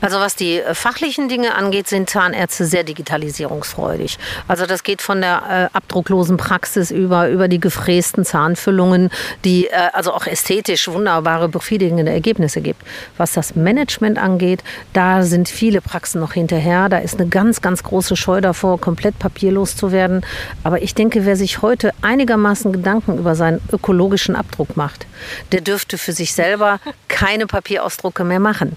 Also was die äh, fachlichen Dinge angeht, sind Zahnärzte sehr digitalisierungsfreudig. Also das geht von der äh, abdrucklosen Praxis über, über die gefrästen Zahnfüllungen, die äh, also auch ästhetisch wunderbare, befriedigende Ergebnisse gibt. Was das Management angeht, da sind viele Praxen noch hinterher. Da ist eine ganz, ganz große Scheu davor, komplett papierlos zu werden. Aber ich denke, wer sich heute einigermaßen Gedanken über seinen ökologischen Abdruck macht, der dürfte für sich selber keine Papierausdrucke mehr machen.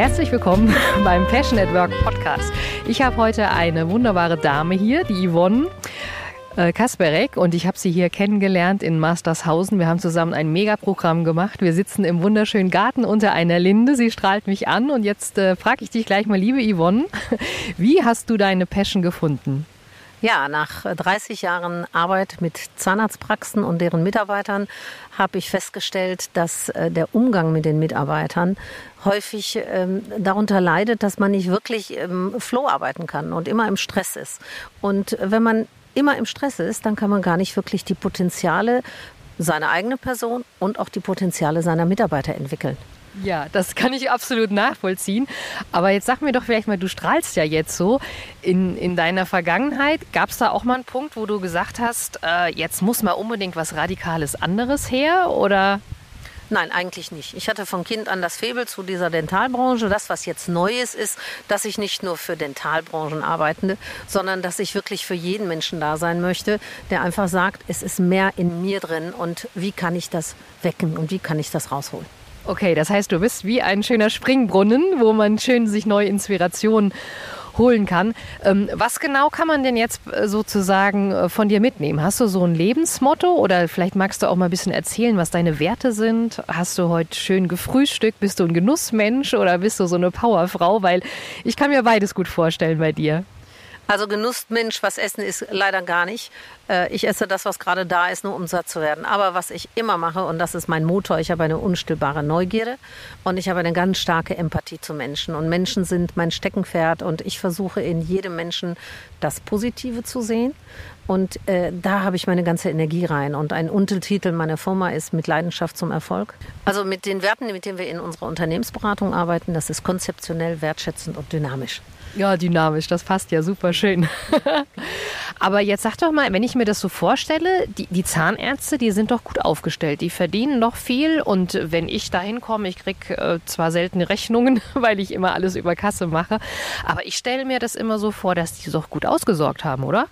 Herzlich willkommen beim Passion at Work Podcast. Ich habe heute eine wunderbare Dame hier, die Yvonne äh, Kasperek und ich habe sie hier kennengelernt in Mastershausen. Wir haben zusammen ein Megaprogramm gemacht. Wir sitzen im wunderschönen Garten unter einer Linde. Sie strahlt mich an und jetzt äh, frage ich dich gleich mal, liebe Yvonne, wie hast du deine Passion gefunden? Ja, nach 30 Jahren Arbeit mit Zahnarztpraxen und deren Mitarbeitern habe ich festgestellt, dass äh, der Umgang mit den Mitarbeitern häufig ähm, darunter leidet, dass man nicht wirklich im Flow arbeiten kann und immer im Stress ist. Und wenn man immer im Stress ist, dann kann man gar nicht wirklich die Potenziale seiner eigenen Person und auch die Potenziale seiner Mitarbeiter entwickeln. Ja, das kann ich absolut nachvollziehen. Aber jetzt sag mir doch vielleicht mal, du strahlst ja jetzt so. In, in deiner Vergangenheit gab es da auch mal einen Punkt, wo du gesagt hast, äh, jetzt muss mal unbedingt was Radikales anderes her? Oder Nein, eigentlich nicht. Ich hatte von Kind an das Faible zu dieser Dentalbranche. Das, was jetzt Neues ist, dass ich nicht nur für Dentalbranchen arbeite, sondern dass ich wirklich für jeden Menschen da sein möchte, der einfach sagt, es ist mehr in mir drin und wie kann ich das wecken und wie kann ich das rausholen. Okay, das heißt, du bist wie ein schöner Springbrunnen, wo man schön sich neue Inspirationen holen kann. Ähm, was genau kann man denn jetzt äh, sozusagen äh, von dir mitnehmen? Hast du so ein Lebensmotto oder vielleicht magst du auch mal ein bisschen erzählen, was deine Werte sind? Hast du heute schön gefrühstückt? Bist du ein Genussmensch oder bist du so eine Powerfrau? Weil ich kann mir beides gut vorstellen bei dir. Also Genussmensch, was essen ist leider gar nicht. Äh, ich esse das, was gerade da ist, nur um satt zu werden. Aber was ich immer mache, und das ist mein Motor, ich habe eine unstillbare Neugierde und ich habe eine ganz starke Empathie zu Menschen. Und Menschen sind mein Steckenpferd und ich versuche in jedem Menschen das Positive zu sehen. Und äh, da habe ich meine ganze Energie rein. Und ein Untertitel meiner Firma ist mit Leidenschaft zum Erfolg. Also mit den Werten, mit denen wir in unserer Unternehmensberatung arbeiten, das ist konzeptionell, wertschätzend und dynamisch. Ja, dynamisch, das passt ja super schön. Aber jetzt sag doch mal, wenn ich mir das so vorstelle, die, die, Zahnärzte, die sind doch gut aufgestellt, die verdienen doch viel und wenn ich da hinkomme, ich kriege äh, zwar seltene Rechnungen, weil ich immer alles über Kasse mache, aber ich stelle mir das immer so vor, dass die doch gut ausgesorgt haben, oder?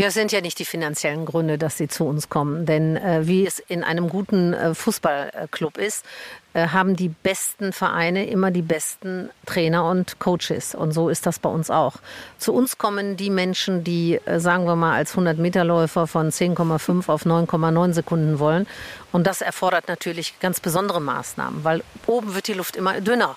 Ja, es sind ja nicht die finanziellen Gründe, dass sie zu uns kommen. Denn äh, wie es in einem guten äh, Fußballclub ist, äh, haben die besten Vereine immer die besten Trainer und Coaches. Und so ist das bei uns auch. Zu uns kommen die Menschen, die, äh, sagen wir mal, als 100-Meter-Läufer von 10,5 auf 9,9 Sekunden wollen. Und das erfordert natürlich ganz besondere Maßnahmen, weil oben wird die Luft immer dünner.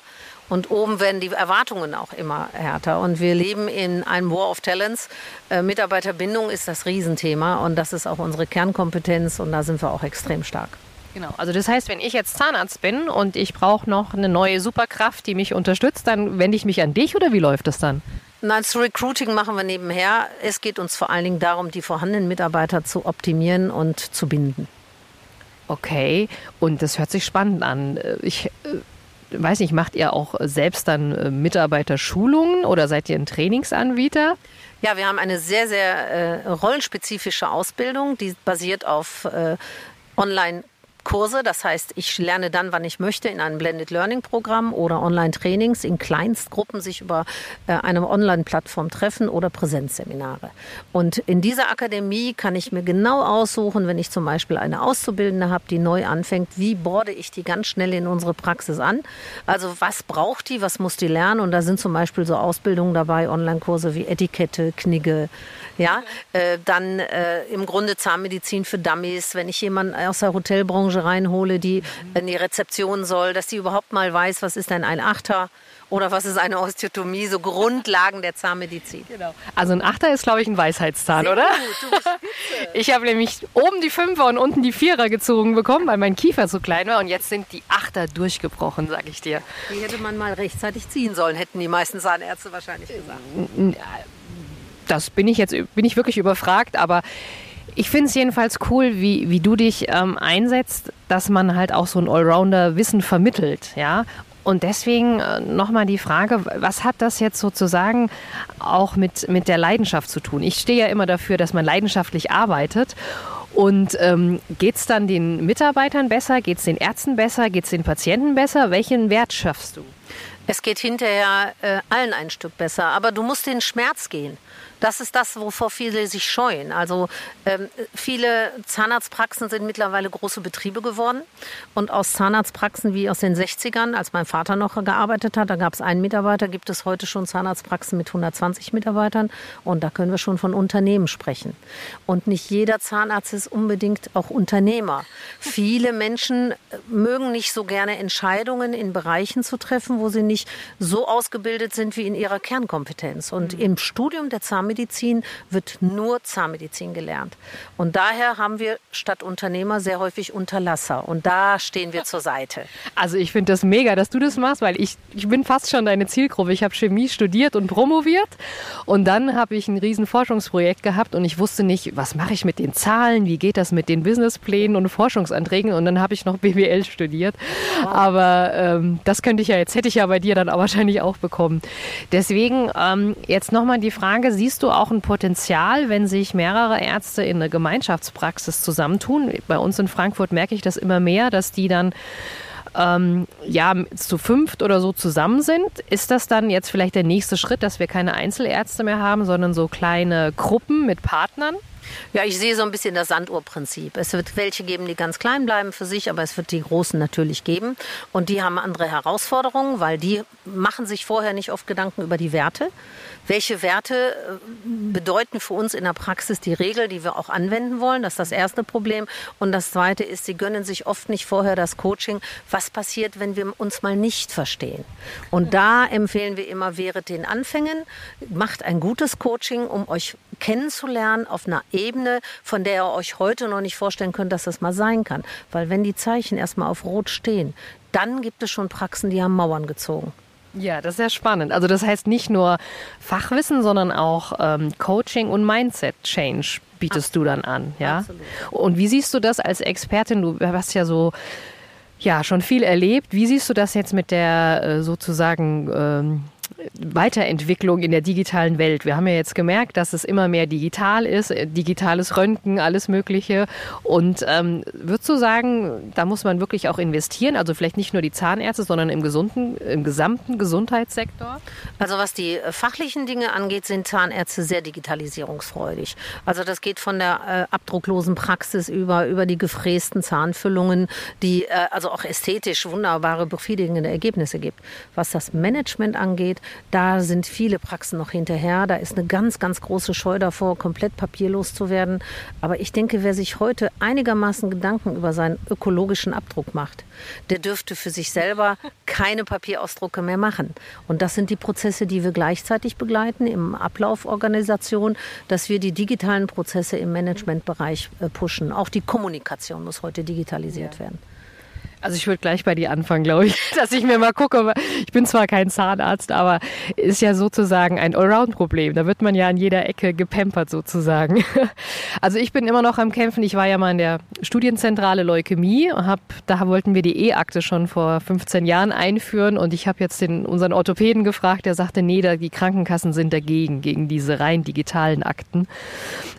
Und oben werden die Erwartungen auch immer härter. Und wir leben in einem War of Talents. Äh, Mitarbeiterbindung ist das Riesenthema und das ist auch unsere Kernkompetenz und da sind wir auch extrem stark. Genau, also das heißt, wenn ich jetzt Zahnarzt bin und ich brauche noch eine neue Superkraft, die mich unterstützt, dann wende ich mich an dich oder wie läuft das dann? Nein, das Recruiting machen wir nebenher. Es geht uns vor allen Dingen darum, die vorhandenen Mitarbeiter zu optimieren und zu binden. Okay, und das hört sich spannend an. Ich äh, weiß nicht, macht ihr auch selbst dann äh, Mitarbeiterschulungen oder seid ihr ein Trainingsanbieter? Ja, wir haben eine sehr, sehr äh, rollenspezifische Ausbildung, die basiert auf äh, Online- Kurse, das heißt, ich lerne dann, wann ich möchte, in einem Blended Learning Programm oder Online-Trainings in Kleinstgruppen sich über äh, eine Online-Plattform treffen oder Präsenzseminare. Und in dieser Akademie kann ich mir genau aussuchen, wenn ich zum Beispiel eine Auszubildende habe, die neu anfängt, wie borde ich die ganz schnell in unsere Praxis an? Also was braucht die, was muss die lernen? Und da sind zum Beispiel so Ausbildungen dabei, Online-Kurse wie Etikette, Knigge, ja, äh, dann äh, im Grunde Zahnmedizin für Dummies, wenn ich jemanden aus der Hotelbranche reinhole, die in die Rezeption soll, dass sie überhaupt mal weiß, was ist denn ein Achter oder was ist eine Osteotomie, so Grundlagen der Zahnmedizin. Genau. Also ein Achter ist, glaube ich, ein Weisheitszahn, Sehr oder? Gut, ich habe nämlich oben die Fünfer und unten die Vierer gezogen bekommen, weil mein Kiefer so klein war und jetzt sind die Achter durchgebrochen, sage ich dir. Die hätte man mal rechtzeitig ziehen sollen, hätten die meisten Zahnärzte wahrscheinlich gesagt das bin ich jetzt bin ich wirklich überfragt, aber ich finde es jedenfalls cool, wie, wie du dich ähm, einsetzt, dass man halt auch so ein Allrounder-Wissen vermittelt, ja. Und deswegen äh, nochmal die Frage, was hat das jetzt sozusagen auch mit, mit der Leidenschaft zu tun? Ich stehe ja immer dafür, dass man leidenschaftlich arbeitet. Und ähm, geht es dann den Mitarbeitern besser? Geht es den Ärzten besser? Geht es den Patienten besser? Welchen Wert schaffst du? Es geht hinterher äh, allen ein Stück besser, aber du musst den Schmerz gehen. Das ist das, wovor viele sich scheuen. Also ähm, viele Zahnarztpraxen sind mittlerweile große Betriebe geworden. Und aus Zahnarztpraxen wie aus den 60ern, als mein Vater noch gearbeitet hat, da gab es einen Mitarbeiter, gibt es heute schon Zahnarztpraxen mit 120 Mitarbeitern. Und da können wir schon von Unternehmen sprechen. Und nicht jeder Zahnarzt ist unbedingt auch Unternehmer. Viele Menschen äh, mögen nicht so gerne Entscheidungen in Bereichen zu treffen, wo sie nicht so ausgebildet sind wie in ihrer Kernkompetenz. Und mhm. im Studium der Zahnmedizin Zahnmedizin wird nur Zahnmedizin gelernt. Und daher haben wir statt Unternehmer sehr häufig Unterlasser. Und da stehen wir zur Seite. Also ich finde das mega, dass du das machst, weil ich, ich bin fast schon deine Zielgruppe. Ich habe Chemie studiert und promoviert. Und dann habe ich ein riesen Forschungsprojekt gehabt und ich wusste nicht, was mache ich mit den Zahlen, wie geht das mit den Businessplänen und Forschungsanträgen. Und dann habe ich noch BWL studiert. Wow. Aber ähm, das könnte ich ja jetzt, hätte ich ja bei dir dann auch wahrscheinlich auch bekommen. Deswegen ähm, jetzt nochmal die Frage, siehst du auch ein Potenzial, wenn sich mehrere Ärzte in eine Gemeinschaftspraxis zusammentun? Bei uns in Frankfurt merke ich das immer mehr, dass die dann ähm, ja, zu fünft oder so zusammen sind. Ist das dann jetzt vielleicht der nächste Schritt, dass wir keine Einzelärzte mehr haben, sondern so kleine Gruppen mit Partnern? Ja, ich sehe so ein bisschen das Sanduhrprinzip. Es wird welche geben, die ganz klein bleiben für sich, aber es wird die großen natürlich geben. Und die haben andere Herausforderungen, weil die machen sich vorher nicht oft Gedanken über die Werte. Welche Werte äh, bedeuten für uns in der Praxis die Regel, die wir auch anwenden wollen? Das ist das erste Problem. Und das zweite ist, sie gönnen sich oft nicht vorher das Coaching. Was passiert, wenn wir uns mal nicht verstehen? Und da empfehlen wir immer, wehret den Anfängen, macht ein gutes Coaching, um euch kennenzulernen auf einer Ebene, von der ihr euch heute noch nicht vorstellen könnt, dass das mal sein kann. Weil wenn die Zeichen erstmal auf Rot stehen, dann gibt es schon Praxen, die haben Mauern gezogen. Ja, das ist sehr spannend. Also das heißt nicht nur Fachwissen, sondern auch ähm, Coaching und Mindset-Change bietest Absolut. du dann an. Ja? Absolut. Und wie siehst du das als Expertin? Du hast ja so ja schon viel erlebt. Wie siehst du das jetzt mit der äh, sozusagen ähm, Weiterentwicklung in der digitalen Welt. Wir haben ja jetzt gemerkt, dass es immer mehr digital ist, äh, digitales Röntgen, alles Mögliche. Und ähm, würdest du sagen, da muss man wirklich auch investieren? Also vielleicht nicht nur die Zahnärzte, sondern im, gesunden, im gesamten Gesundheitssektor? Also was die äh, fachlichen Dinge angeht, sind Zahnärzte sehr digitalisierungsfreudig. Also das geht von der äh, abdrucklosen Praxis über, über die gefrästen Zahnfüllungen, die äh, also auch ästhetisch wunderbare, befriedigende Ergebnisse gibt. Was das Management angeht, da sind viele Praxen noch hinterher. Da ist eine ganz, ganz große Scheu davor, komplett papierlos zu werden. Aber ich denke, wer sich heute einigermaßen Gedanken über seinen ökologischen Abdruck macht, der dürfte für sich selber keine Papierausdrucke mehr machen. Und das sind die Prozesse, die wir gleichzeitig begleiten im Ablauforganisation, dass wir die digitalen Prozesse im Managementbereich äh, pushen. Auch die Kommunikation muss heute digitalisiert ja. werden. Also ich würde gleich bei dir anfangen, glaube ich, dass ich mir mal gucke. Ich bin zwar kein Zahnarzt, aber ist ja sozusagen ein Allround-Problem. Da wird man ja an jeder Ecke gepampert sozusagen. Also ich bin immer noch am Kämpfen. Ich war ja mal in der Studienzentrale Leukämie. Hab, da wollten wir die E-Akte schon vor 15 Jahren einführen und ich habe jetzt den, unseren Orthopäden gefragt, der sagte, nee, die Krankenkassen sind dagegen, gegen diese rein digitalen Akten.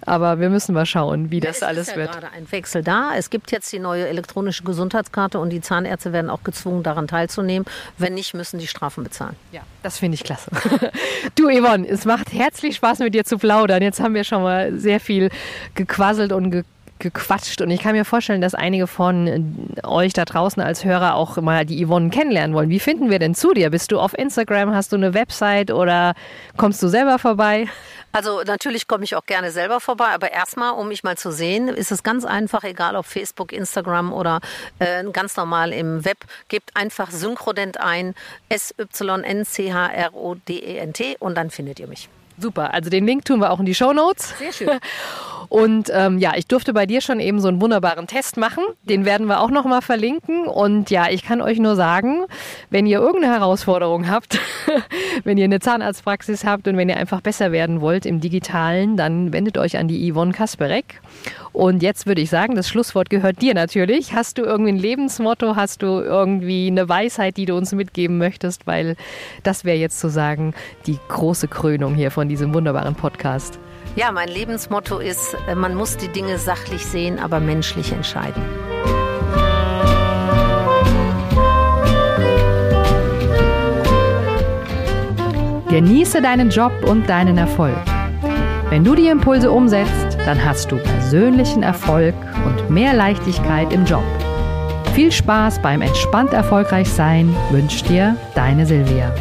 Aber wir müssen mal schauen, wie das ja, alles ja wird. Es ist gerade ein Wechsel da. Es gibt jetzt die neue elektronische Gesundheitskarte und die Zahnärzte werden auch gezwungen, daran teilzunehmen. Wenn nicht, müssen die Strafen bezahlen. Ja, das finde ich klasse. Du, Yvonne, es macht herzlich Spaß, mit dir zu plaudern. Jetzt haben wir schon mal sehr viel gequasselt und ge gequatscht und ich kann mir vorstellen, dass einige von euch da draußen als Hörer auch mal die Yvonne kennenlernen wollen. Wie finden wir denn zu dir? Bist du auf Instagram? Hast du eine Website oder kommst du selber vorbei? Also natürlich komme ich auch gerne selber vorbei, aber erstmal, um mich mal zu sehen, ist es ganz einfach, egal ob Facebook, Instagram oder äh, ganz normal im Web, gebt einfach Synchrodent ein, S-Y-N-C-H-R-O-D-E-N-T und dann findet ihr mich. Super, also den Link tun wir auch in die Show Notes. Sehr schön. Und ähm, ja, ich durfte bei dir schon eben so einen wunderbaren Test machen. Den werden wir auch nochmal verlinken. Und ja, ich kann euch nur sagen, wenn ihr irgendeine Herausforderung habt, wenn ihr eine Zahnarztpraxis habt und wenn ihr einfach besser werden wollt im Digitalen, dann wendet euch an die Yvonne Kasperek. Und jetzt würde ich sagen, das Schlusswort gehört dir natürlich. Hast du irgendwie ein Lebensmotto? Hast du irgendwie eine Weisheit, die du uns mitgeben möchtest? Weil das wäre jetzt zu sagen die große Krönung hier von diesem wunderbaren Podcast. Ja, mein Lebensmotto ist, äh, man muss die Dinge sachlich sehen, aber menschlich entscheiden. Genieße deinen Job und deinen Erfolg. Wenn du die Impulse umsetzt, dann hast du persönlichen Erfolg und mehr Leichtigkeit im Job. Viel Spaß beim entspannt erfolgreich sein wünscht dir deine Silvia.